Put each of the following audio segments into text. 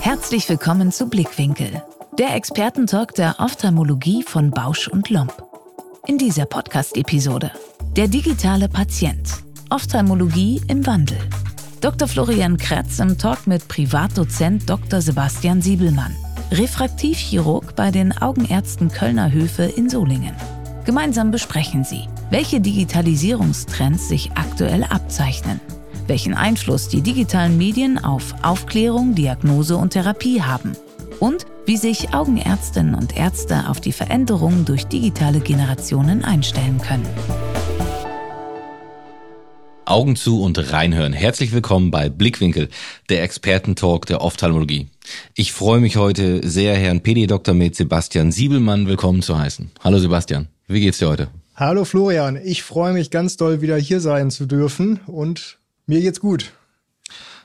Herzlich willkommen zu Blickwinkel, der Expertentalk der Ophthalmologie von Bausch und Lomb. In dieser Podcast-Episode der digitale Patient, Ophthalmologie im Wandel. Dr. Florian Kretz im Talk mit Privatdozent Dr. Sebastian Siebelmann, Refraktivchirurg bei den Augenärzten Kölner Höfe in Solingen. Gemeinsam besprechen sie, welche Digitalisierungstrends sich aktuell abzeichnen welchen Einfluss die digitalen Medien auf Aufklärung, Diagnose und Therapie haben und wie sich Augenärztinnen und Ärzte auf die Veränderungen durch digitale Generationen einstellen können. Augen zu und reinhören. Herzlich willkommen bei Blickwinkel, der Expertentalk der Ophthalmologie. Ich freue mich heute sehr, Herrn PD Dr. mit Sebastian Siebelmann willkommen zu heißen. Hallo Sebastian, wie geht's dir heute? Hallo Florian, ich freue mich ganz doll wieder hier sein zu dürfen und mir geht's gut.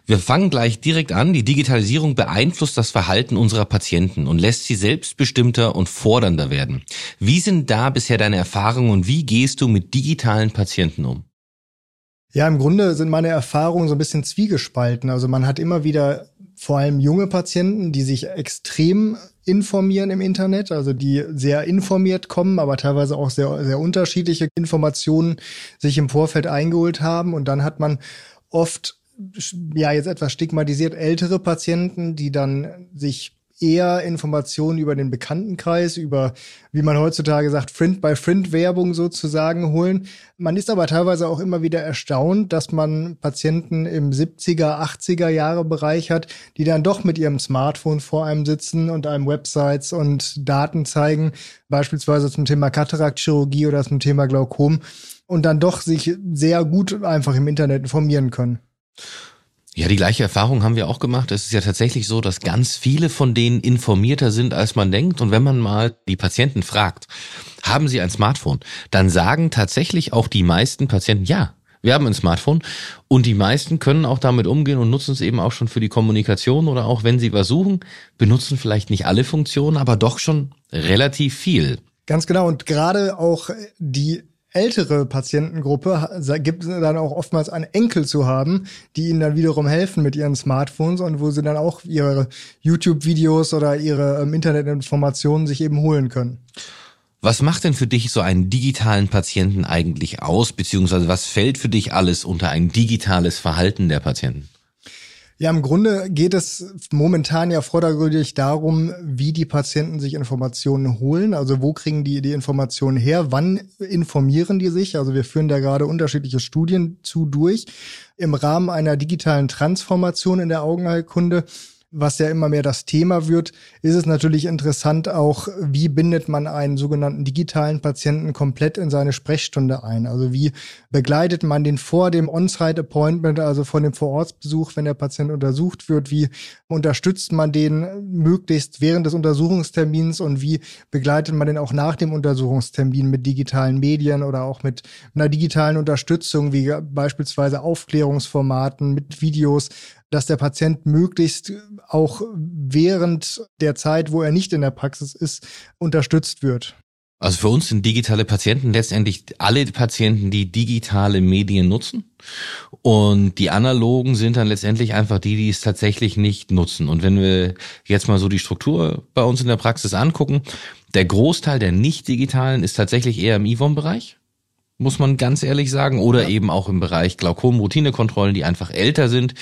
Wir fangen gleich direkt an. Die Digitalisierung beeinflusst das Verhalten unserer Patienten und lässt sie selbstbestimmter und fordernder werden. Wie sind da bisher deine Erfahrungen und wie gehst du mit digitalen Patienten um? Ja, im Grunde sind meine Erfahrungen so ein bisschen zwiegespalten. Also man hat immer wieder vor allem junge Patienten, die sich extrem informieren im Internet, also die sehr informiert kommen, aber teilweise auch sehr, sehr unterschiedliche Informationen sich im Vorfeld eingeholt haben. Und dann hat man oft ja jetzt etwas stigmatisiert ältere Patienten, die dann sich eher Informationen über den Bekanntenkreis, über, wie man heutzutage sagt, Friend-by-Friend-Werbung sozusagen holen. Man ist aber teilweise auch immer wieder erstaunt, dass man Patienten im 70er, 80er Jahre Bereich hat, die dann doch mit ihrem Smartphone vor einem sitzen und einem Websites und Daten zeigen, beispielsweise zum Thema Kataraktchirurgie oder zum Thema Glaukom und dann doch sich sehr gut einfach im Internet informieren können. Ja, die gleiche Erfahrung haben wir auch gemacht. Es ist ja tatsächlich so, dass ganz viele von denen informierter sind, als man denkt. Und wenn man mal die Patienten fragt, haben sie ein Smartphone, dann sagen tatsächlich auch die meisten Patienten, ja, wir haben ein Smartphone und die meisten können auch damit umgehen und nutzen es eben auch schon für die Kommunikation oder auch wenn sie was suchen, benutzen vielleicht nicht alle Funktionen, aber doch schon relativ viel. Ganz genau. Und gerade auch die ältere Patientengruppe gibt es dann auch oftmals einen Enkel zu haben, die ihnen dann wiederum helfen mit ihren Smartphones und wo sie dann auch ihre YouTube-Videos oder ihre ähm, Internetinformationen sich eben holen können. Was macht denn für dich so einen digitalen Patienten eigentlich aus, beziehungsweise was fällt für dich alles unter ein digitales Verhalten der Patienten? Ja, im Grunde geht es momentan ja vordergründig darum, wie die Patienten sich Informationen holen. Also wo kriegen die die Informationen her? Wann informieren die sich? Also wir führen da gerade unterschiedliche Studien zu durch. Im Rahmen einer digitalen Transformation in der Augenheilkunde was ja immer mehr das Thema wird, ist es natürlich interessant auch, wie bindet man einen sogenannten digitalen Patienten komplett in seine Sprechstunde ein? Also wie begleitet man den vor dem On-Site-Appointment, also vor dem Vorortsbesuch, wenn der Patient untersucht wird? Wie unterstützt man den möglichst während des Untersuchungstermins und wie begleitet man den auch nach dem Untersuchungstermin mit digitalen Medien oder auch mit einer digitalen Unterstützung, wie beispielsweise Aufklärungsformaten mit Videos? Dass der Patient möglichst auch während der Zeit, wo er nicht in der Praxis ist, unterstützt wird. Also für uns sind digitale Patienten letztendlich alle Patienten, die digitale Medien nutzen. Und die analogen sind dann letztendlich einfach die, die es tatsächlich nicht nutzen. Und wenn wir jetzt mal so die Struktur bei uns in der Praxis angucken, der Großteil der nicht digitalen ist tatsächlich eher im IVOM-Bereich muss man ganz ehrlich sagen, oder ja. eben auch im Bereich Glaukom-Routinekontrollen, die einfach älter sind,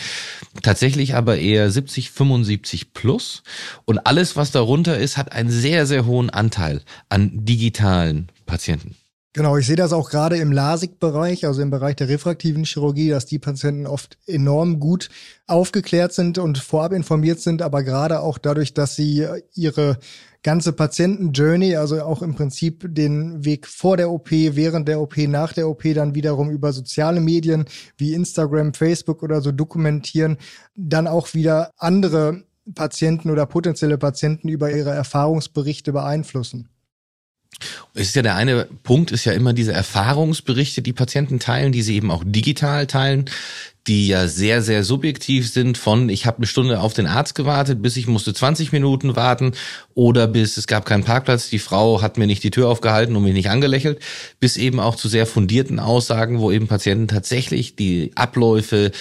tatsächlich aber eher 70, 75 plus. Und alles, was darunter ist, hat einen sehr, sehr hohen Anteil an digitalen Patienten. Genau, ich sehe das auch gerade im LASIK-Bereich, also im Bereich der refraktiven Chirurgie, dass die Patienten oft enorm gut aufgeklärt sind und vorab informiert sind, aber gerade auch dadurch, dass sie ihre ganze Patienten-Journey, also auch im Prinzip den Weg vor der OP, während der OP, nach der OP dann wiederum über soziale Medien wie Instagram, Facebook oder so dokumentieren, dann auch wieder andere Patienten oder potenzielle Patienten über ihre Erfahrungsberichte beeinflussen. Es ist ja der eine Punkt, ist ja immer diese Erfahrungsberichte, die Patienten teilen, die sie eben auch digital teilen die ja sehr, sehr subjektiv sind von ich habe eine Stunde auf den Arzt gewartet, bis ich musste 20 Minuten warten oder bis es gab keinen Parkplatz, die Frau hat mir nicht die Tür aufgehalten und mich nicht angelächelt, bis eben auch zu sehr fundierten Aussagen, wo eben Patienten tatsächlich die Abläufe,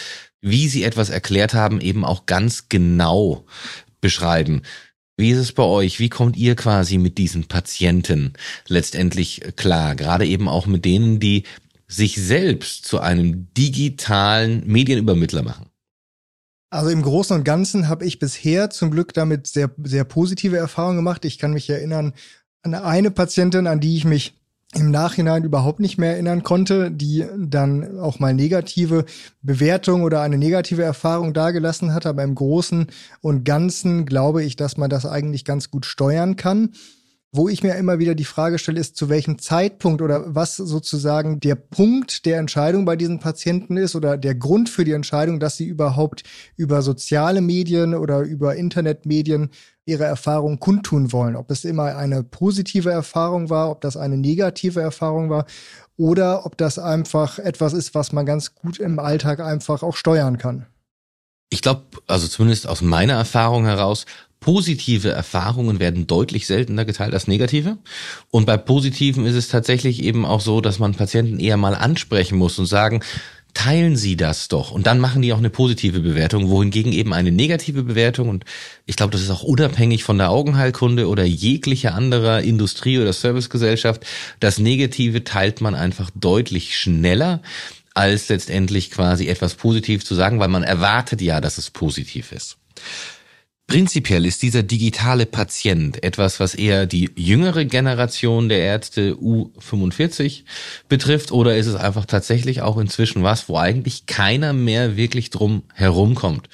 wie sie etwas erklärt haben, eben auch ganz genau beschreiben. Wie ist es bei euch? Wie kommt ihr quasi mit diesen Patienten letztendlich klar? Gerade eben auch mit denen, die sich selbst zu einem digitalen Medienübermittler machen? Also im Großen und Ganzen habe ich bisher zum Glück damit sehr, sehr positive Erfahrungen gemacht. Ich kann mich erinnern an eine Patientin, an die ich mich im Nachhinein überhaupt nicht mehr erinnern konnte, die dann auch mal negative Bewertung oder eine negative Erfahrung dargelassen hat. Aber im Großen und Ganzen glaube ich, dass man das eigentlich ganz gut steuern kann. Wo ich mir immer wieder die Frage stelle, ist, zu welchem Zeitpunkt oder was sozusagen der Punkt der Entscheidung bei diesen Patienten ist oder der Grund für die Entscheidung, dass sie überhaupt über soziale Medien oder über Internetmedien ihre Erfahrung kundtun wollen. Ob es immer eine positive Erfahrung war, ob das eine negative Erfahrung war oder ob das einfach etwas ist, was man ganz gut im Alltag einfach auch steuern kann. Ich glaube, also zumindest aus meiner Erfahrung heraus, positive Erfahrungen werden deutlich seltener geteilt als negative. Und bei positiven ist es tatsächlich eben auch so, dass man Patienten eher mal ansprechen muss und sagen, teilen Sie das doch. Und dann machen die auch eine positive Bewertung, wohingegen eben eine negative Bewertung, und ich glaube, das ist auch unabhängig von der Augenheilkunde oder jeglicher anderer Industrie- oder Servicegesellschaft, das Negative teilt man einfach deutlich schneller als letztendlich quasi etwas positiv zu sagen, weil man erwartet ja, dass es positiv ist. Prinzipiell ist dieser digitale Patient etwas, was eher die jüngere Generation der Ärzte U45 betrifft, oder ist es einfach tatsächlich auch inzwischen was, wo eigentlich keiner mehr wirklich drum herumkommt?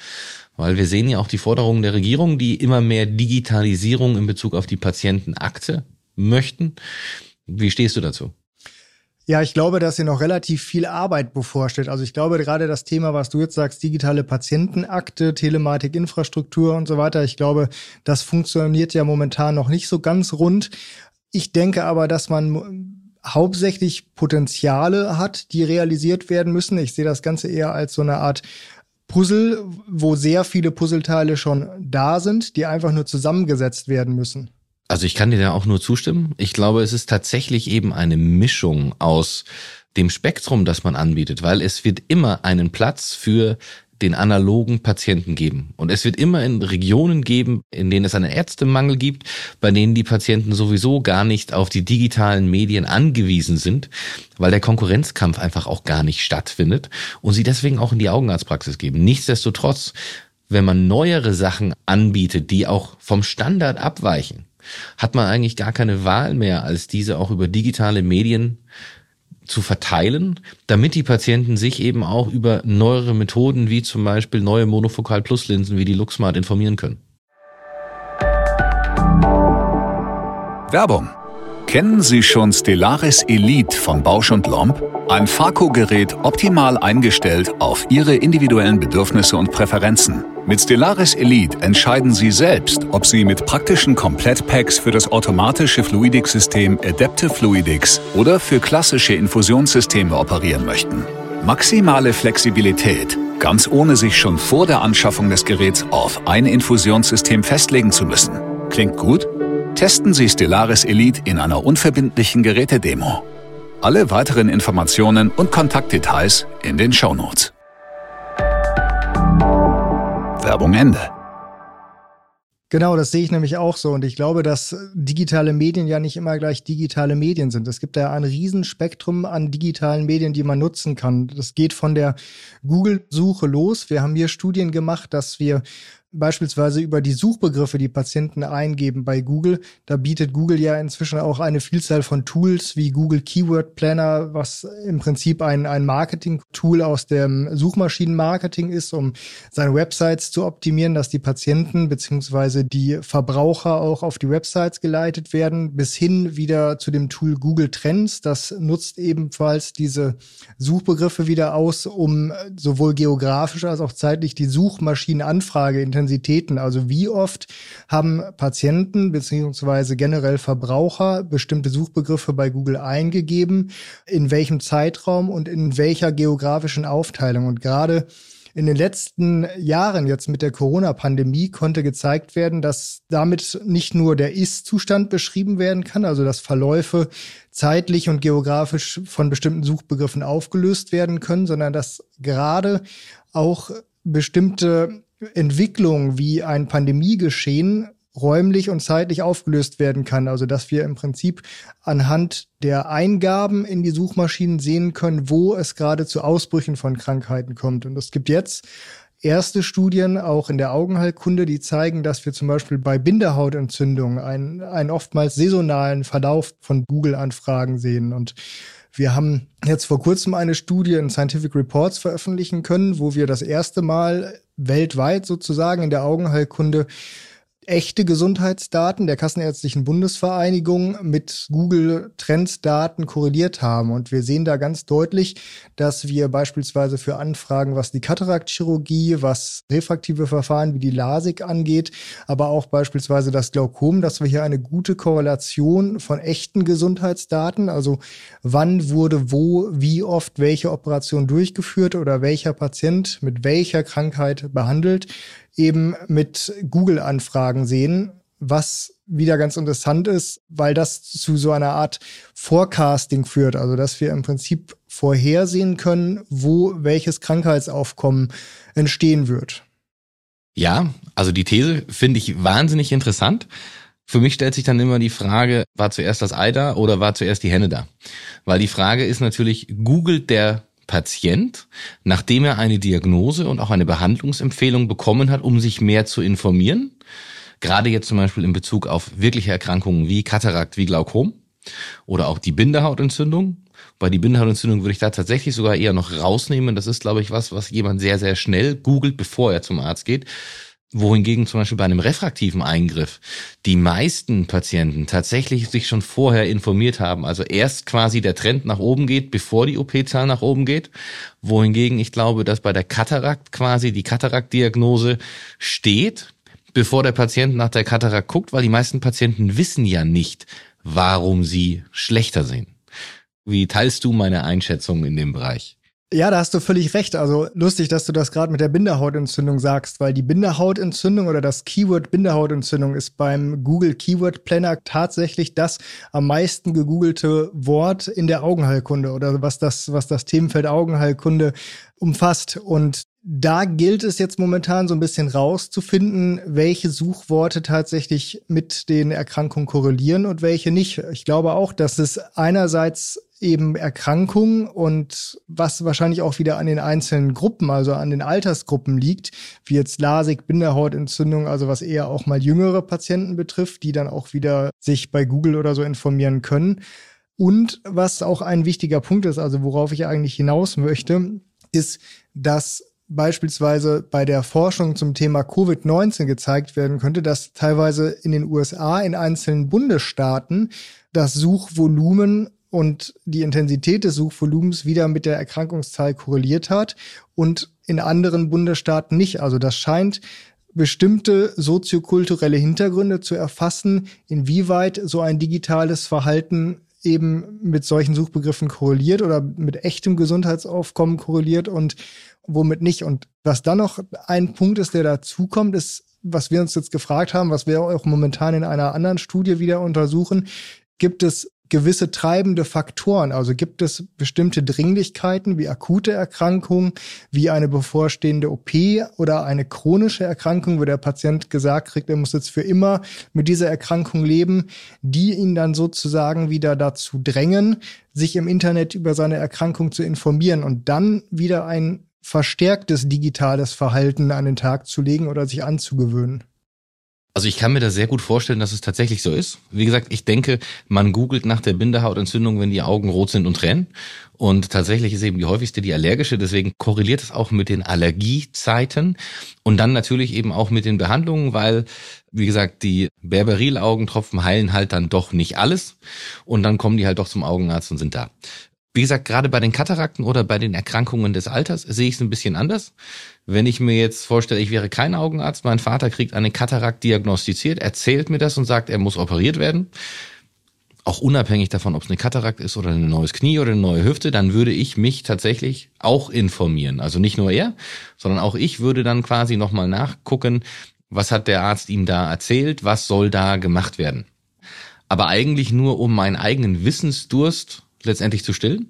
Weil wir sehen ja auch die Forderungen der Regierung, die immer mehr Digitalisierung in Bezug auf die Patientenakte möchten. Wie stehst du dazu? Ja, ich glaube, dass hier noch relativ viel Arbeit bevorsteht. Also ich glaube gerade das Thema, was du jetzt sagst, digitale Patientenakte, Telematikinfrastruktur und so weiter, ich glaube, das funktioniert ja momentan noch nicht so ganz rund. Ich denke aber, dass man hauptsächlich Potenziale hat, die realisiert werden müssen. Ich sehe das Ganze eher als so eine Art Puzzle, wo sehr viele Puzzleteile schon da sind, die einfach nur zusammengesetzt werden müssen. Also ich kann dir da auch nur zustimmen. Ich glaube, es ist tatsächlich eben eine Mischung aus dem Spektrum, das man anbietet, weil es wird immer einen Platz für den analogen Patienten geben. Und es wird immer in Regionen geben, in denen es einen Ärztemangel gibt, bei denen die Patienten sowieso gar nicht auf die digitalen Medien angewiesen sind, weil der Konkurrenzkampf einfach auch gar nicht stattfindet und sie deswegen auch in die Augenarztpraxis geben. Nichtsdestotrotz, wenn man neuere Sachen anbietet, die auch vom Standard abweichen, hat man eigentlich gar keine Wahl mehr, als diese auch über digitale Medien zu verteilen, damit die Patienten sich eben auch über neuere Methoden wie zum Beispiel neue Monofokal Plus Linsen wie die LuxSmart informieren können. Werbung. Kennen Sie schon Stellaris Elite von Bausch und Lomb? Ein Farco-Gerät optimal eingestellt auf Ihre individuellen Bedürfnisse und Präferenzen. Mit Stellaris Elite entscheiden Sie selbst, ob Sie mit praktischen Komplettpacks für das automatische Fluidics-System Adaptive Fluidics oder für klassische Infusionssysteme operieren möchten. Maximale Flexibilität, ganz ohne sich schon vor der Anschaffung des Geräts auf ein Infusionssystem festlegen zu müssen. Klingt gut? Testen Sie Stellaris Elite in einer unverbindlichen Gerätedemo. Alle weiteren Informationen und Kontaktdetails in den Shownotes. Werbung Ende. Genau, das sehe ich nämlich auch so. Und ich glaube, dass digitale Medien ja nicht immer gleich digitale Medien sind. Es gibt ja ein Riesenspektrum an digitalen Medien, die man nutzen kann. Das geht von der Google-Suche los. Wir haben hier Studien gemacht, dass wir beispielsweise über die Suchbegriffe, die Patienten eingeben bei Google. Da bietet Google ja inzwischen auch eine Vielzahl von Tools wie Google Keyword Planner, was im Prinzip ein, ein Marketing-Tool aus dem Suchmaschinenmarketing ist, um seine Websites zu optimieren, dass die Patienten beziehungsweise die Verbraucher auch auf die Websites geleitet werden, bis hin wieder zu dem Tool Google Trends. Das nutzt ebenfalls diese Suchbegriffe wieder aus, um sowohl geografisch als auch zeitlich die Suchmaschinenanfrage intensiv Intensitäten. Also wie oft haben Patienten beziehungsweise generell Verbraucher bestimmte Suchbegriffe bei Google eingegeben, in welchem Zeitraum und in welcher geografischen Aufteilung. Und gerade in den letzten Jahren jetzt mit der Corona-Pandemie konnte gezeigt werden, dass damit nicht nur der Ist-Zustand beschrieben werden kann, also dass Verläufe zeitlich und geografisch von bestimmten Suchbegriffen aufgelöst werden können, sondern dass gerade auch bestimmte Entwicklungen wie ein Pandemiegeschehen räumlich und zeitlich aufgelöst werden kann. Also dass wir im Prinzip anhand der Eingaben in die Suchmaschinen sehen können, wo es gerade zu Ausbrüchen von Krankheiten kommt. Und es gibt jetzt erste Studien auch in der Augenheilkunde, die zeigen, dass wir zum Beispiel bei Bindehautentzündungen einen, einen oftmals saisonalen Verlauf von Google-Anfragen sehen. Und wir haben jetzt vor kurzem eine Studie in Scientific Reports veröffentlichen können, wo wir das erste Mal weltweit sozusagen in der Augenheilkunde echte Gesundheitsdaten der Kassenärztlichen Bundesvereinigung mit Google Trends-Daten korreliert haben. Und wir sehen da ganz deutlich, dass wir beispielsweise für Anfragen, was die Kataraktchirurgie, was refraktive Verfahren wie die LASIK angeht, aber auch beispielsweise das Glaukom, dass wir hier eine gute Korrelation von echten Gesundheitsdaten, also wann wurde wo, wie oft welche Operation durchgeführt oder welcher Patient mit welcher Krankheit behandelt, eben mit Google-Anfragen sehen, was wieder ganz interessant ist, weil das zu so einer Art Forecasting führt, also dass wir im Prinzip vorhersehen können, wo welches Krankheitsaufkommen entstehen wird. Ja, also die These finde ich wahnsinnig interessant. Für mich stellt sich dann immer die Frage, war zuerst das Ei da oder war zuerst die Henne da? Weil die Frage ist natürlich, googelt der Patient, nachdem er eine Diagnose und auch eine Behandlungsempfehlung bekommen hat, um sich mehr zu informieren. Gerade jetzt zum Beispiel in Bezug auf wirkliche Erkrankungen wie Katarakt, wie Glaukom oder auch die Bindehautentzündung. Bei die Bindehautentzündung würde ich da tatsächlich sogar eher noch rausnehmen. Das ist, glaube ich, was, was jemand sehr, sehr schnell googelt, bevor er zum Arzt geht wohingegen zum Beispiel bei einem refraktiven Eingriff die meisten Patienten tatsächlich sich schon vorher informiert haben. Also erst quasi der Trend nach oben geht, bevor die OP-Zahl nach oben geht. Wohingegen ich glaube, dass bei der Katarakt quasi die Kataraktdiagnose steht, bevor der Patient nach der Katarakt guckt, weil die meisten Patienten wissen ja nicht, warum sie schlechter sehen. Wie teilst du meine Einschätzung in dem Bereich? Ja, da hast du völlig recht. Also lustig, dass du das gerade mit der Binderhautentzündung sagst, weil die Binderhautentzündung oder das Keyword Binderhautentzündung ist beim Google Keyword Planner tatsächlich das am meisten gegoogelte Wort in der Augenheilkunde oder was das, was das Themenfeld Augenheilkunde umfasst. Und da gilt es jetzt momentan so ein bisschen rauszufinden, welche Suchworte tatsächlich mit den Erkrankungen korrelieren und welche nicht. Ich glaube auch, dass es einerseits eben Erkrankungen und was wahrscheinlich auch wieder an den einzelnen Gruppen, also an den Altersgruppen liegt, wie jetzt Lasik, Binderhautentzündung, also was eher auch mal jüngere Patienten betrifft, die dann auch wieder sich bei Google oder so informieren können. Und was auch ein wichtiger Punkt ist, also worauf ich eigentlich hinaus möchte, ist, dass beispielsweise bei der Forschung zum Thema Covid-19 gezeigt werden könnte, dass teilweise in den USA in einzelnen Bundesstaaten das Suchvolumen und die Intensität des Suchvolumens wieder mit der Erkrankungszahl korreliert hat und in anderen Bundesstaaten nicht. Also das scheint bestimmte soziokulturelle Hintergründe zu erfassen, inwieweit so ein digitales Verhalten eben mit solchen Suchbegriffen korreliert oder mit echtem Gesundheitsaufkommen korreliert und womit nicht. Und was dann noch ein Punkt ist, der dazukommt, ist, was wir uns jetzt gefragt haben, was wir auch momentan in einer anderen Studie wieder untersuchen, gibt es gewisse treibende Faktoren. Also gibt es bestimmte Dringlichkeiten wie akute Erkrankungen, wie eine bevorstehende OP oder eine chronische Erkrankung, wo der Patient gesagt kriegt, er muss jetzt für immer mit dieser Erkrankung leben, die ihn dann sozusagen wieder dazu drängen, sich im Internet über seine Erkrankung zu informieren und dann wieder ein verstärktes digitales Verhalten an den Tag zu legen oder sich anzugewöhnen. Also ich kann mir da sehr gut vorstellen, dass es tatsächlich so ist. Wie gesagt, ich denke, man googelt nach der Bindehautentzündung, wenn die Augen rot sind und tränen. Und tatsächlich ist eben die häufigste die allergische. Deswegen korreliert es auch mit den Allergiezeiten und dann natürlich eben auch mit den Behandlungen, weil, wie gesagt, die Berberil-Augentropfen heilen halt dann doch nicht alles. Und dann kommen die halt doch zum Augenarzt und sind da. Wie gesagt, gerade bei den Katarakten oder bei den Erkrankungen des Alters sehe ich es ein bisschen anders. Wenn ich mir jetzt vorstelle, ich wäre kein Augenarzt, mein Vater kriegt eine Katarakt diagnostiziert, erzählt mir das und sagt, er muss operiert werden, auch unabhängig davon, ob es eine Katarakt ist oder ein neues Knie oder eine neue Hüfte, dann würde ich mich tatsächlich auch informieren. Also nicht nur er, sondern auch ich würde dann quasi nochmal nachgucken, was hat der Arzt ihm da erzählt, was soll da gemacht werden. Aber eigentlich nur, um meinen eigenen Wissensdurst letztendlich zu stillen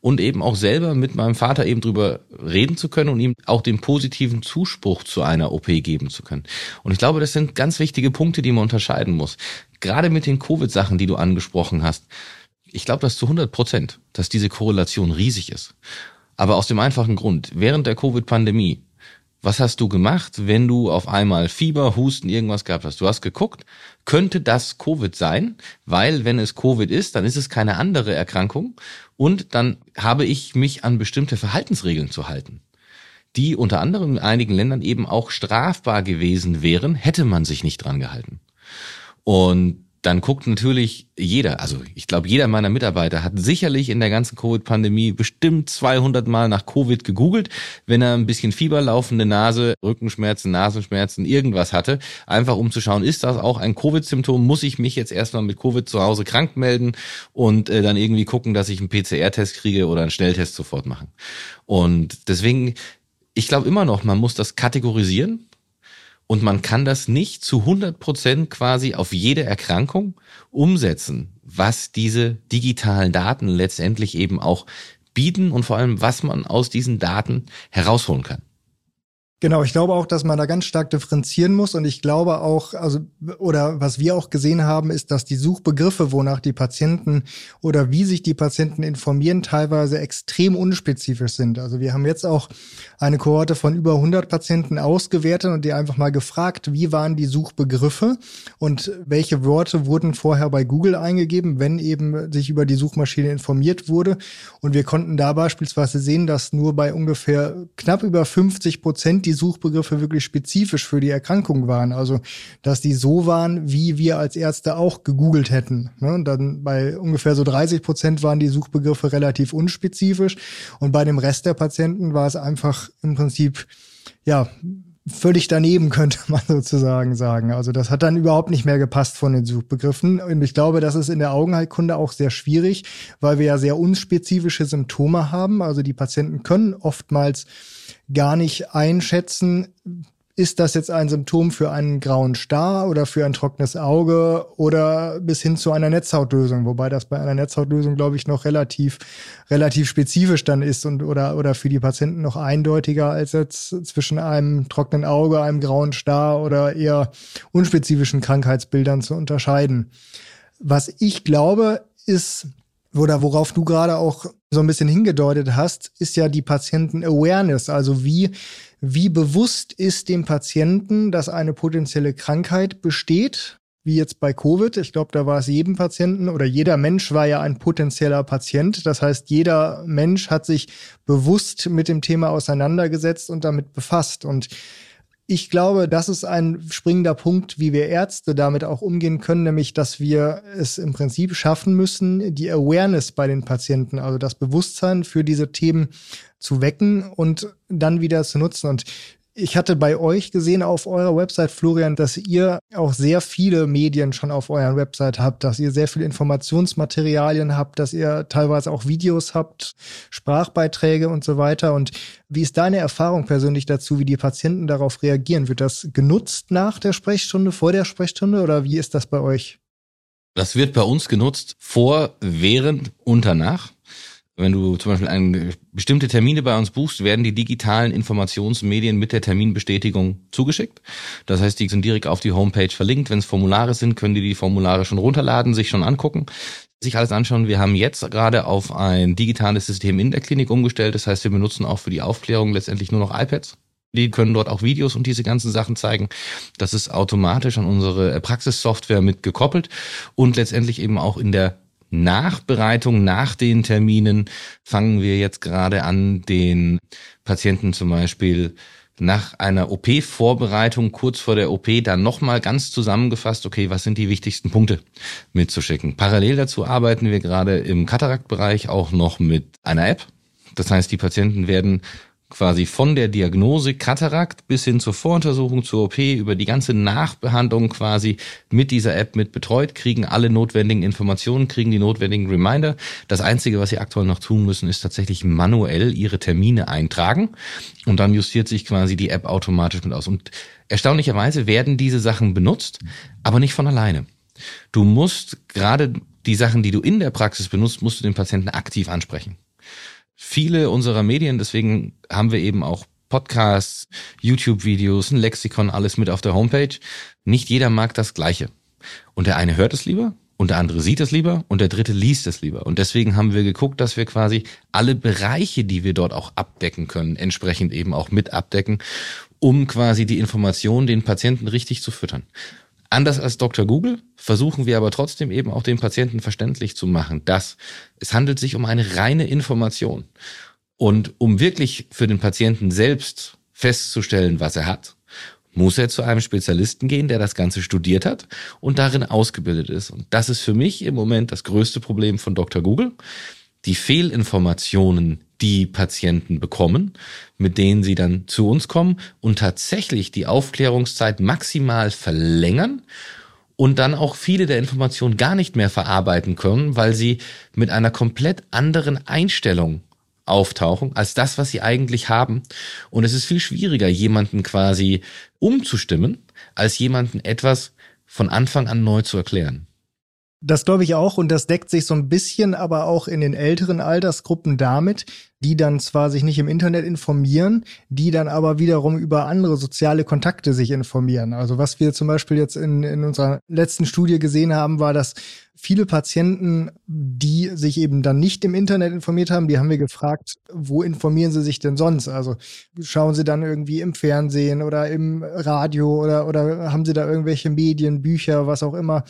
und eben auch selber mit meinem Vater eben drüber reden zu können und ihm auch den positiven Zuspruch zu einer OP geben zu können. Und ich glaube, das sind ganz wichtige Punkte, die man unterscheiden muss. Gerade mit den Covid-Sachen, die du angesprochen hast. Ich glaube das zu 100 Prozent, dass diese Korrelation riesig ist. Aber aus dem einfachen Grund, während der Covid-Pandemie was hast du gemacht, wenn du auf einmal Fieber, Husten, irgendwas gehabt hast? Du hast geguckt, könnte das Covid sein? Weil wenn es Covid ist, dann ist es keine andere Erkrankung und dann habe ich mich an bestimmte Verhaltensregeln zu halten, die unter anderem in einigen Ländern eben auch strafbar gewesen wären, hätte man sich nicht dran gehalten. Und dann guckt natürlich jeder, also ich glaube, jeder meiner Mitarbeiter hat sicherlich in der ganzen Covid-Pandemie bestimmt 200 Mal nach Covid gegoogelt, wenn er ein bisschen Fieber, laufende Nase, Rückenschmerzen, Nasenschmerzen, irgendwas hatte, einfach um zu schauen, ist das auch ein Covid-Symptom? Muss ich mich jetzt erstmal mit Covid zu Hause krank melden und äh, dann irgendwie gucken, dass ich einen PCR-Test kriege oder einen Schnelltest sofort machen? Und deswegen, ich glaube immer noch, man muss das kategorisieren und man kann das nicht zu 100 Prozent quasi auf jede Erkrankung umsetzen, was diese digitalen Daten letztendlich eben auch bieten und vor allem, was man aus diesen Daten herausholen kann. Genau, ich glaube auch, dass man da ganz stark differenzieren muss und ich glaube auch, also oder was wir auch gesehen haben, ist, dass die Suchbegriffe, wonach die Patienten oder wie sich die Patienten informieren, teilweise extrem unspezifisch sind. Also wir haben jetzt auch eine Kohorte von über 100 Patienten ausgewertet und die einfach mal gefragt, wie waren die Suchbegriffe und welche Worte wurden vorher bei Google eingegeben, wenn eben sich über die Suchmaschine informiert wurde. Und wir konnten da beispielsweise sehen, dass nur bei ungefähr knapp über 50 Prozent die Suchbegriffe wirklich spezifisch für die Erkrankung waren. Also, dass die so waren, wie wir als Ärzte auch gegoogelt hätten. Ne? Und dann bei ungefähr so 30 Prozent waren die Suchbegriffe relativ unspezifisch. Und bei dem Rest der Patienten war es einfach im Prinzip, ja, völlig daneben, könnte man sozusagen sagen. Also das hat dann überhaupt nicht mehr gepasst von den Suchbegriffen. Und ich glaube, das ist in der Augenheilkunde auch sehr schwierig, weil wir ja sehr unspezifische Symptome haben. Also die Patienten können oftmals gar nicht einschätzen, ist das jetzt ein Symptom für einen grauen Star oder für ein trockenes Auge oder bis hin zu einer Netzhautlösung, wobei das bei einer Netzhautlösung, glaube ich, noch relativ, relativ spezifisch dann ist und oder, oder für die Patienten noch eindeutiger als jetzt zwischen einem trockenen Auge, einem grauen Star oder eher unspezifischen Krankheitsbildern zu unterscheiden. Was ich glaube, ist, oder worauf du gerade auch so ein bisschen hingedeutet hast, ist ja die Patienten-Awareness, also wie wie bewusst ist dem Patienten, dass eine potenzielle Krankheit besteht, wie jetzt bei Covid. Ich glaube, da war es jedem Patienten oder jeder Mensch war ja ein potenzieller Patient. Das heißt, jeder Mensch hat sich bewusst mit dem Thema auseinandergesetzt und damit befasst. Und ich glaube, das ist ein springender Punkt, wie wir Ärzte damit auch umgehen können, nämlich, dass wir es im Prinzip schaffen müssen, die Awareness bei den Patienten, also das Bewusstsein für diese Themen zu wecken und dann wieder zu nutzen. Und ich hatte bei euch gesehen auf eurer Website, Florian, dass ihr auch sehr viele Medien schon auf eurer Website habt, dass ihr sehr viele Informationsmaterialien habt, dass ihr teilweise auch Videos habt, Sprachbeiträge und so weiter. Und wie ist deine Erfahrung persönlich dazu, wie die Patienten darauf reagieren? Wird das genutzt nach der Sprechstunde, vor der Sprechstunde oder wie ist das bei euch? Das wird bei uns genutzt vor, während und danach. Wenn du zum Beispiel eine, bestimmte Termine bei uns buchst, werden die digitalen Informationsmedien mit der Terminbestätigung zugeschickt. Das heißt, die sind direkt auf die Homepage verlinkt. Wenn es Formulare sind, können die die Formulare schon runterladen, sich schon angucken, sich alles anschauen. Wir haben jetzt gerade auf ein digitales System in der Klinik umgestellt. Das heißt, wir benutzen auch für die Aufklärung letztendlich nur noch iPads. Die können dort auch Videos und diese ganzen Sachen zeigen. Das ist automatisch an unsere Praxissoftware mit gekoppelt und letztendlich eben auch in der Nachbereitung nach den Terminen fangen wir jetzt gerade an, den Patienten zum Beispiel nach einer OP-Vorbereitung kurz vor der OP dann nochmal ganz zusammengefasst, okay, was sind die wichtigsten Punkte mitzuschicken. Parallel dazu arbeiten wir gerade im Kataraktbereich auch noch mit einer App. Das heißt, die Patienten werden quasi von der Diagnose Katarakt bis hin zur Voruntersuchung zur OP über die ganze Nachbehandlung quasi mit dieser App mit betreut, kriegen alle notwendigen Informationen, kriegen die notwendigen Reminder. Das Einzige, was sie aktuell noch tun müssen, ist tatsächlich manuell ihre Termine eintragen und dann justiert sich quasi die App automatisch mit aus. Und erstaunlicherweise werden diese Sachen benutzt, aber nicht von alleine. Du musst gerade die Sachen, die du in der Praxis benutzt, musst du den Patienten aktiv ansprechen viele unserer Medien, deswegen haben wir eben auch Podcasts, YouTube-Videos, ein Lexikon, alles mit auf der Homepage. Nicht jeder mag das Gleiche. Und der eine hört es lieber und der andere sieht es lieber und der dritte liest es lieber. Und deswegen haben wir geguckt, dass wir quasi alle Bereiche, die wir dort auch abdecken können, entsprechend eben auch mit abdecken, um quasi die Information den Patienten richtig zu füttern. Anders als Dr. Google versuchen wir aber trotzdem eben auch den Patienten verständlich zu machen, dass es handelt sich um eine reine Information. Und um wirklich für den Patienten selbst festzustellen, was er hat, muss er zu einem Spezialisten gehen, der das Ganze studiert hat und darin ausgebildet ist. Und das ist für mich im Moment das größte Problem von Dr. Google. Die Fehlinformationen, die Patienten bekommen, mit denen sie dann zu uns kommen und tatsächlich die Aufklärungszeit maximal verlängern und dann auch viele der Informationen gar nicht mehr verarbeiten können, weil sie mit einer komplett anderen Einstellung auftauchen als das, was sie eigentlich haben. Und es ist viel schwieriger, jemanden quasi umzustimmen, als jemanden etwas von Anfang an neu zu erklären. Das glaube ich auch und das deckt sich so ein bisschen aber auch in den älteren Altersgruppen damit, die dann zwar sich nicht im Internet informieren, die dann aber wiederum über andere soziale Kontakte sich informieren. Also was wir zum Beispiel jetzt in, in unserer letzten Studie gesehen haben, war, dass viele Patienten, die sich eben dann nicht im Internet informiert haben, die haben wir gefragt, wo informieren sie sich denn sonst? Also schauen sie dann irgendwie im Fernsehen oder im Radio oder, oder haben sie da irgendwelche Medien, Bücher, was auch immer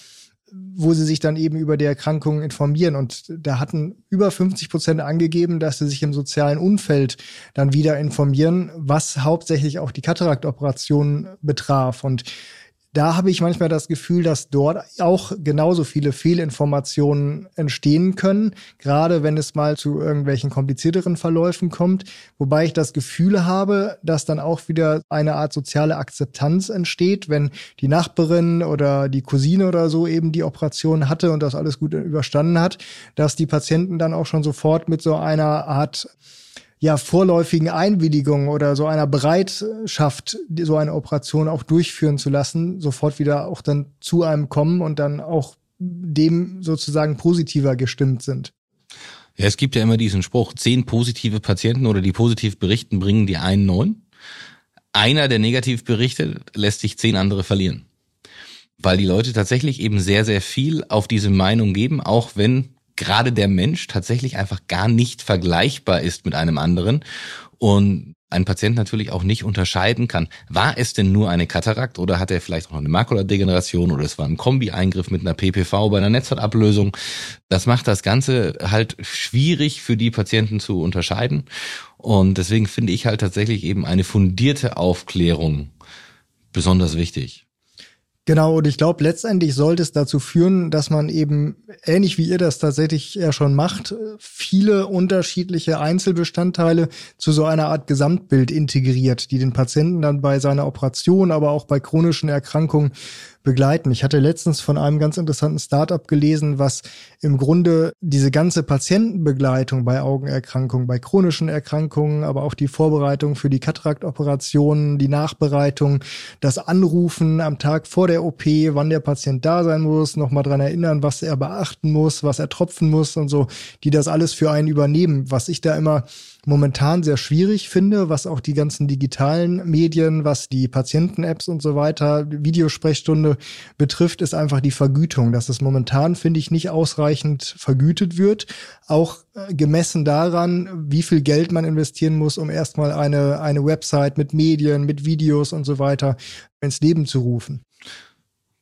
wo sie sich dann eben über die Erkrankung informieren. Und da hatten über 50 Prozent angegeben, dass sie sich im sozialen Umfeld dann wieder informieren, was hauptsächlich auch die Kataraktoperation betraf. Und da habe ich manchmal das Gefühl, dass dort auch genauso viele Fehlinformationen entstehen können, gerade wenn es mal zu irgendwelchen komplizierteren Verläufen kommt. Wobei ich das Gefühl habe, dass dann auch wieder eine Art soziale Akzeptanz entsteht, wenn die Nachbarin oder die Cousine oder so eben die Operation hatte und das alles gut überstanden hat, dass die Patienten dann auch schon sofort mit so einer Art ja, vorläufigen Einwilligung oder so einer Bereitschaft, so eine Operation auch durchführen zu lassen, sofort wieder auch dann zu einem kommen und dann auch dem sozusagen positiver gestimmt sind. Ja, es gibt ja immer diesen Spruch, zehn positive Patienten oder die positiv berichten, bringen die einen neun. Einer, der negativ berichtet, lässt sich zehn andere verlieren. Weil die Leute tatsächlich eben sehr, sehr viel auf diese Meinung geben, auch wenn gerade der Mensch tatsächlich einfach gar nicht vergleichbar ist mit einem anderen und ein Patient natürlich auch nicht unterscheiden kann, war es denn nur eine Katarakt oder hat er vielleicht auch noch eine Makuladegeneration oder es war ein Kombi-Eingriff mit einer PPV bei einer Netzhautablösung. Das macht das Ganze halt schwierig für die Patienten zu unterscheiden und deswegen finde ich halt tatsächlich eben eine fundierte Aufklärung besonders wichtig. Genau, und ich glaube, letztendlich sollte es dazu führen, dass man eben, ähnlich wie ihr das tatsächlich ja schon macht, viele unterschiedliche Einzelbestandteile zu so einer Art Gesamtbild integriert, die den Patienten dann bei seiner Operation, aber auch bei chronischen Erkrankungen begleiten. Ich hatte letztens von einem ganz interessanten Startup gelesen, was im Grunde diese ganze Patientenbegleitung bei Augenerkrankungen, bei chronischen Erkrankungen, aber auch die Vorbereitung für die Kataraktoperationen, die Nachbereitung, das Anrufen am Tag vor der OP, wann der Patient da sein muss, nochmal dran erinnern, was er beachten muss, was er tropfen muss und so, die das alles für einen übernehmen. Was ich da immer momentan sehr schwierig finde, was auch die ganzen digitalen Medien, was die Patienten-Apps und so weiter, Videosprechstunde betrifft, ist einfach die Vergütung. Dass es momentan, finde ich, nicht ausreichend vergütet wird. Auch äh, gemessen daran, wie viel Geld man investieren muss, um erstmal eine, eine Website mit Medien, mit Videos und so weiter ins Leben zu rufen.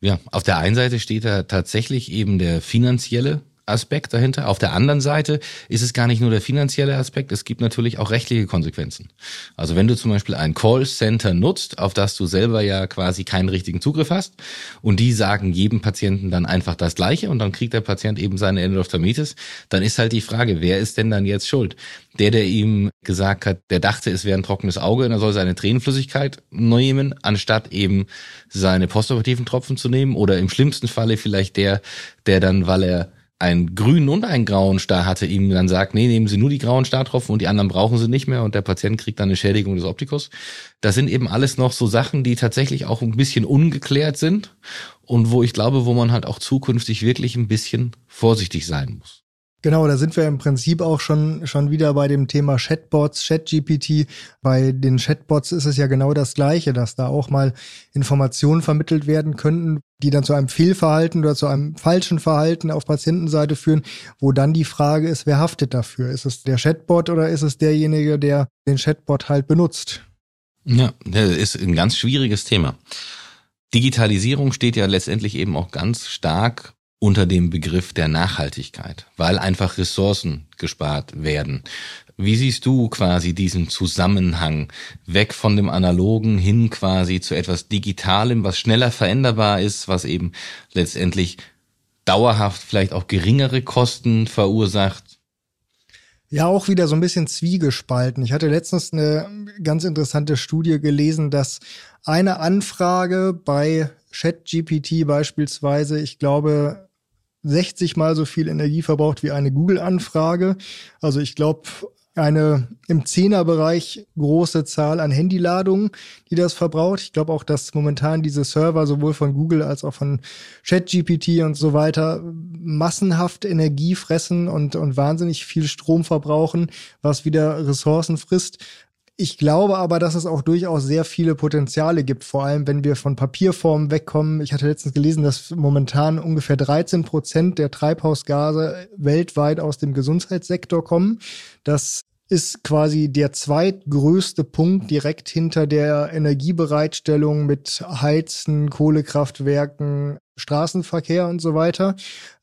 Ja, auf der einen Seite steht da tatsächlich eben der finanzielle Aspekt dahinter. Auf der anderen Seite ist es gar nicht nur der finanzielle Aspekt, es gibt natürlich auch rechtliche Konsequenzen. Also wenn du zum Beispiel ein Callcenter nutzt, auf das du selber ja quasi keinen richtigen Zugriff hast und die sagen jedem Patienten dann einfach das Gleiche und dann kriegt der Patient eben seine Endophthalmitis, dann ist halt die Frage, wer ist denn dann jetzt schuld? Der, der ihm gesagt hat, der dachte, es wäre ein trockenes Auge und er soll seine Tränenflüssigkeit nehmen, anstatt eben seine postoperativen Tropfen zu nehmen oder im schlimmsten Falle vielleicht der, der dann, weil er einen grünen und einen grauen Star hatte, ihm dann sagt, nee, nehmen Sie nur die grauen Startropfen und die anderen brauchen Sie nicht mehr und der Patient kriegt dann eine Schädigung des Optikus. Das sind eben alles noch so Sachen, die tatsächlich auch ein bisschen ungeklärt sind und wo ich glaube, wo man halt auch zukünftig wirklich ein bisschen vorsichtig sein muss. Genau, da sind wir im Prinzip auch schon, schon wieder bei dem Thema Chatbots, ChatGPT. Bei den Chatbots ist es ja genau das Gleiche, dass da auch mal Informationen vermittelt werden könnten, die dann zu einem Fehlverhalten oder zu einem falschen Verhalten auf Patientenseite führen, wo dann die Frage ist, wer haftet dafür? Ist es der Chatbot oder ist es derjenige, der den Chatbot halt benutzt? Ja, das ist ein ganz schwieriges Thema. Digitalisierung steht ja letztendlich eben auch ganz stark unter dem Begriff der Nachhaltigkeit, weil einfach Ressourcen gespart werden. Wie siehst du quasi diesen Zusammenhang weg von dem Analogen hin quasi zu etwas Digitalem, was schneller veränderbar ist, was eben letztendlich dauerhaft vielleicht auch geringere Kosten verursacht? Ja, auch wieder so ein bisschen zwiegespalten. Ich hatte letztens eine ganz interessante Studie gelesen, dass eine Anfrage bei ChatGPT beispielsweise, ich glaube, 60 mal so viel Energie verbraucht wie eine Google-Anfrage. Also ich glaube, eine im Zehnerbereich große Zahl an Handyladungen, die das verbraucht. Ich glaube auch, dass momentan diese Server sowohl von Google als auch von ChatGPT und so weiter massenhaft Energie fressen und, und wahnsinnig viel Strom verbrauchen, was wieder Ressourcen frisst. Ich glaube aber, dass es auch durchaus sehr viele Potenziale gibt, vor allem wenn wir von Papierformen wegkommen. Ich hatte letztens gelesen, dass momentan ungefähr 13 Prozent der Treibhausgase weltweit aus dem Gesundheitssektor kommen. Das ist quasi der zweitgrößte Punkt direkt hinter der Energiebereitstellung mit Heizen, Kohlekraftwerken, Straßenverkehr und so weiter.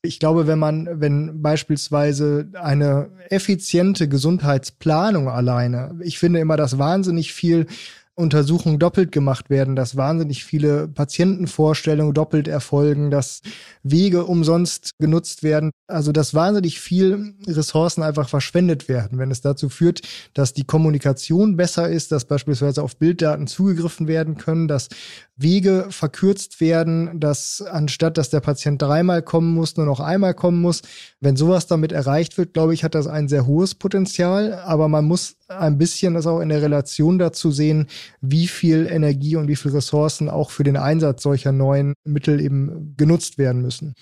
Ich glaube, wenn man, wenn beispielsweise eine effiziente Gesundheitsplanung alleine, ich finde immer, dass wahnsinnig viel Untersuchungen doppelt gemacht werden, dass wahnsinnig viele Patientenvorstellungen doppelt erfolgen, dass Wege umsonst genutzt werden. Also dass wahnsinnig viel Ressourcen einfach verschwendet werden, wenn es dazu führt, dass die Kommunikation besser ist, dass beispielsweise auf Bilddaten zugegriffen werden können, dass Wege verkürzt werden, dass anstatt dass der Patient dreimal kommen muss, nur noch einmal kommen muss. Wenn sowas damit erreicht wird, glaube ich, hat das ein sehr hohes Potenzial, aber man muss ein bisschen das auch in der Relation dazu sehen, wie viel Energie und wie viel Ressourcen auch für den Einsatz solcher neuen Mittel eben genutzt werden müssen.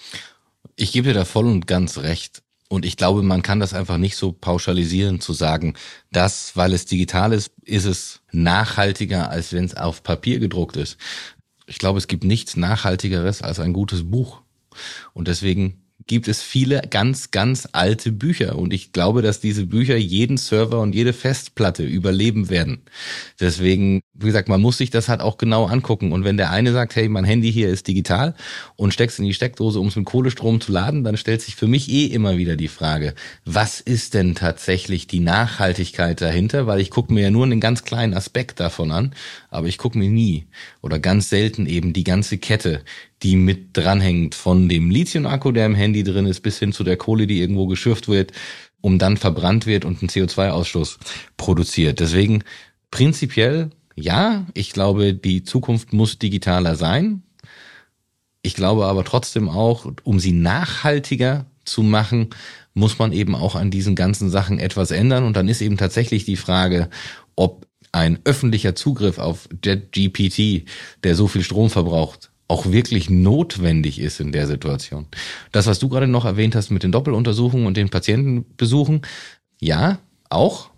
Ich gebe dir da voll und ganz recht. Und ich glaube, man kann das einfach nicht so pauschalisieren zu sagen, dass, weil es digital ist, ist es nachhaltiger, als wenn es auf Papier gedruckt ist. Ich glaube, es gibt nichts Nachhaltigeres als ein gutes Buch. Und deswegen gibt es viele ganz, ganz alte Bücher. Und ich glaube, dass diese Bücher jeden Server und jede Festplatte überleben werden. Deswegen, wie gesagt, man muss sich das halt auch genau angucken. Und wenn der eine sagt, hey, mein Handy hier ist digital und steckst in die Steckdose, um es mit Kohlestrom zu laden, dann stellt sich für mich eh immer wieder die Frage, was ist denn tatsächlich die Nachhaltigkeit dahinter? Weil ich gucke mir ja nur einen ganz kleinen Aspekt davon an, aber ich gucke mir nie oder ganz selten eben die ganze Kette, die mit dranhängt, von dem Lithium-Akku, der im Handy drin ist, bis hin zu der Kohle, die irgendwo geschürft wird, um dann verbrannt wird und einen CO2-Ausstoß produziert. Deswegen prinzipiell ja, ich glaube, die Zukunft muss digitaler sein. Ich glaube aber trotzdem auch, um sie nachhaltiger zu machen, muss man eben auch an diesen ganzen Sachen etwas ändern. Und dann ist eben tatsächlich die Frage, ob ein öffentlicher Zugriff auf JetGPT, der so viel Strom verbraucht, auch wirklich notwendig ist in der Situation. Das, was du gerade noch erwähnt hast mit den Doppeluntersuchungen und den Patientenbesuchen, ja, auch.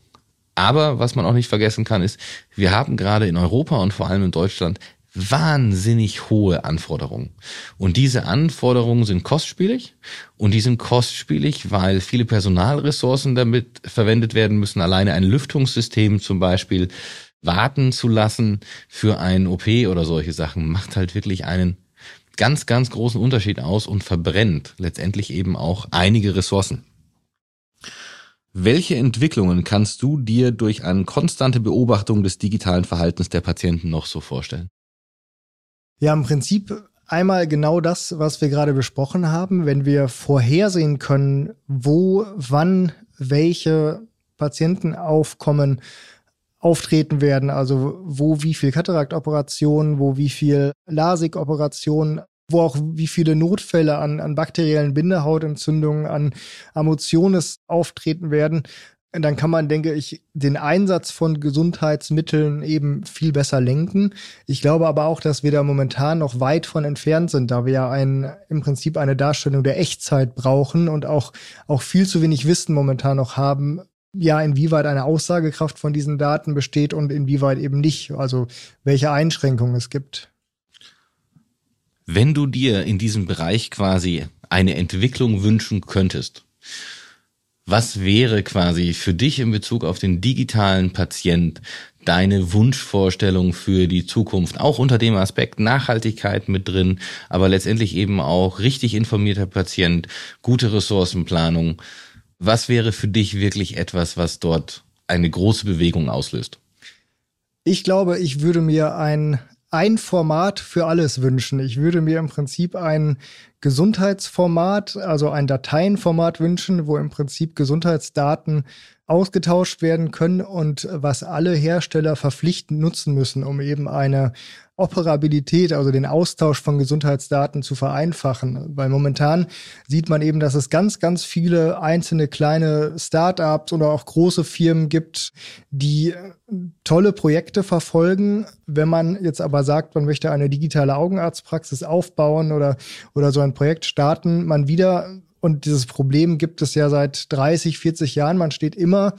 Aber was man auch nicht vergessen kann, ist, wir haben gerade in Europa und vor allem in Deutschland wahnsinnig hohe Anforderungen. Und diese Anforderungen sind kostspielig und die sind kostspielig, weil viele Personalressourcen damit verwendet werden müssen. Alleine ein Lüftungssystem zum Beispiel warten zu lassen für ein OP oder solche Sachen macht halt wirklich einen ganz, ganz großen Unterschied aus und verbrennt letztendlich eben auch einige Ressourcen. Welche Entwicklungen kannst du dir durch eine konstante Beobachtung des digitalen Verhaltens der Patienten noch so vorstellen? Ja, im Prinzip einmal genau das, was wir gerade besprochen haben. Wenn wir vorhersehen können, wo, wann, welche Patientenaufkommen auftreten werden, also wo wie viel Kataraktoperationen, wo wie viel LASIK-Operationen, wo auch wie viele Notfälle an, an bakteriellen Bindehautentzündungen, an Emotiones auftreten werden, dann kann man, denke ich, den Einsatz von Gesundheitsmitteln eben viel besser lenken. Ich glaube aber auch, dass wir da momentan noch weit von entfernt sind, da wir ja ein, im Prinzip eine Darstellung der Echtzeit brauchen und auch, auch viel zu wenig Wissen momentan noch haben, ja, inwieweit eine Aussagekraft von diesen Daten besteht und inwieweit eben nicht, also welche Einschränkungen es gibt. Wenn du dir in diesem Bereich quasi eine Entwicklung wünschen könntest, was wäre quasi für dich in Bezug auf den digitalen Patient deine Wunschvorstellung für die Zukunft? Auch unter dem Aspekt Nachhaltigkeit mit drin, aber letztendlich eben auch richtig informierter Patient, gute Ressourcenplanung. Was wäre für dich wirklich etwas, was dort eine große Bewegung auslöst? Ich glaube, ich würde mir ein ein Format für alles wünschen. Ich würde mir im Prinzip ein Gesundheitsformat, also ein Dateienformat wünschen, wo im Prinzip Gesundheitsdaten ausgetauscht werden können und was alle Hersteller verpflichtend nutzen müssen, um eben eine Operabilität, also den Austausch von Gesundheitsdaten zu vereinfachen. Weil momentan sieht man eben, dass es ganz, ganz viele einzelne kleine Startups oder auch große Firmen gibt, die tolle Projekte verfolgen. Wenn man jetzt aber sagt, man möchte eine digitale Augenarztpraxis aufbauen oder, oder so ein Projekt starten, man wieder und dieses Problem gibt es ja seit 30, 40 Jahren. Man steht immer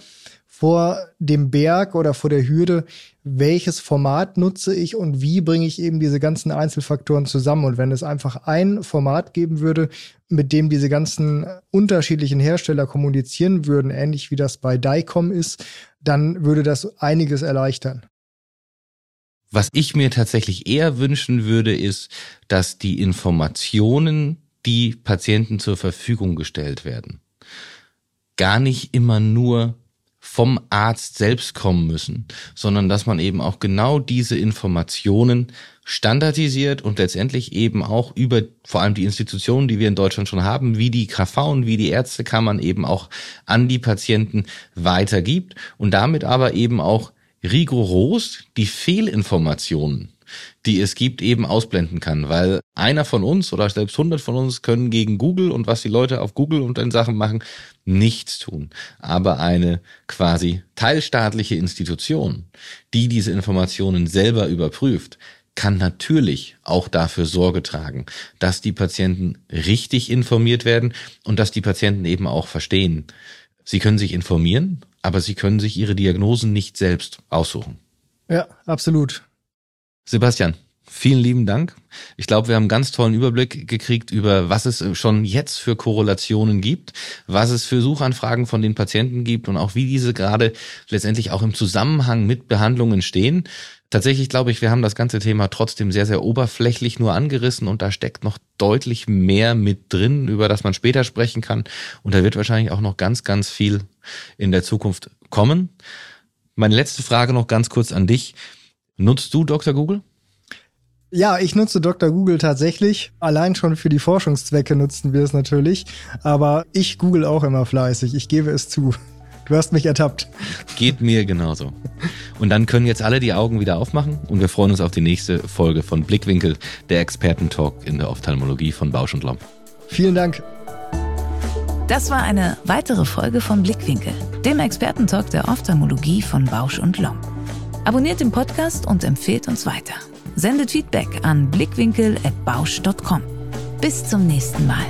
vor dem Berg oder vor der Hürde, welches Format nutze ich und wie bringe ich eben diese ganzen Einzelfaktoren zusammen. Und wenn es einfach ein Format geben würde, mit dem diese ganzen unterschiedlichen Hersteller kommunizieren würden, ähnlich wie das bei DICOM ist, dann würde das einiges erleichtern. Was ich mir tatsächlich eher wünschen würde, ist, dass die Informationen, die Patienten zur Verfügung gestellt werden, gar nicht immer nur vom Arzt selbst kommen müssen, sondern dass man eben auch genau diese Informationen standardisiert und letztendlich eben auch über vor allem die Institutionen, die wir in Deutschland schon haben, wie die KV und wie die Ärztekammern eben auch an die Patienten weitergibt und damit aber eben auch rigoros die Fehlinformationen die es gibt, eben ausblenden kann. Weil einer von uns oder selbst hundert von uns können gegen Google und was die Leute auf Google und in Sachen machen, nichts tun. Aber eine quasi teilstaatliche Institution, die diese Informationen selber überprüft, kann natürlich auch dafür Sorge tragen, dass die Patienten richtig informiert werden und dass die Patienten eben auch verstehen. Sie können sich informieren, aber sie können sich ihre Diagnosen nicht selbst aussuchen. Ja, absolut. Sebastian, vielen lieben Dank. Ich glaube, wir haben einen ganz tollen Überblick gekriegt über, was es schon jetzt für Korrelationen gibt, was es für Suchanfragen von den Patienten gibt und auch wie diese gerade letztendlich auch im Zusammenhang mit Behandlungen stehen. Tatsächlich glaube ich, wir haben das ganze Thema trotzdem sehr, sehr oberflächlich nur angerissen und da steckt noch deutlich mehr mit drin, über das man später sprechen kann. Und da wird wahrscheinlich auch noch ganz, ganz viel in der Zukunft kommen. Meine letzte Frage noch ganz kurz an dich. Nutzt du Dr. Google? Ja, ich nutze Dr. Google tatsächlich. Allein schon für die Forschungszwecke nutzen wir es natürlich. Aber ich google auch immer fleißig. Ich gebe es zu. Du hast mich ertappt. Geht mir genauso. Und dann können jetzt alle die Augen wieder aufmachen und wir freuen uns auf die nächste Folge von Blickwinkel, der Expertentalk in der Ophthalmologie von Bausch und Lomb. Vielen Dank. Das war eine weitere Folge von Blickwinkel, dem Expertentalk der Ophthalmologie von Bausch und Lomb. Abonniert den Podcast und empfehlt uns weiter. Sendet Feedback an blickwinkel.bausch.com. Bis zum nächsten Mal.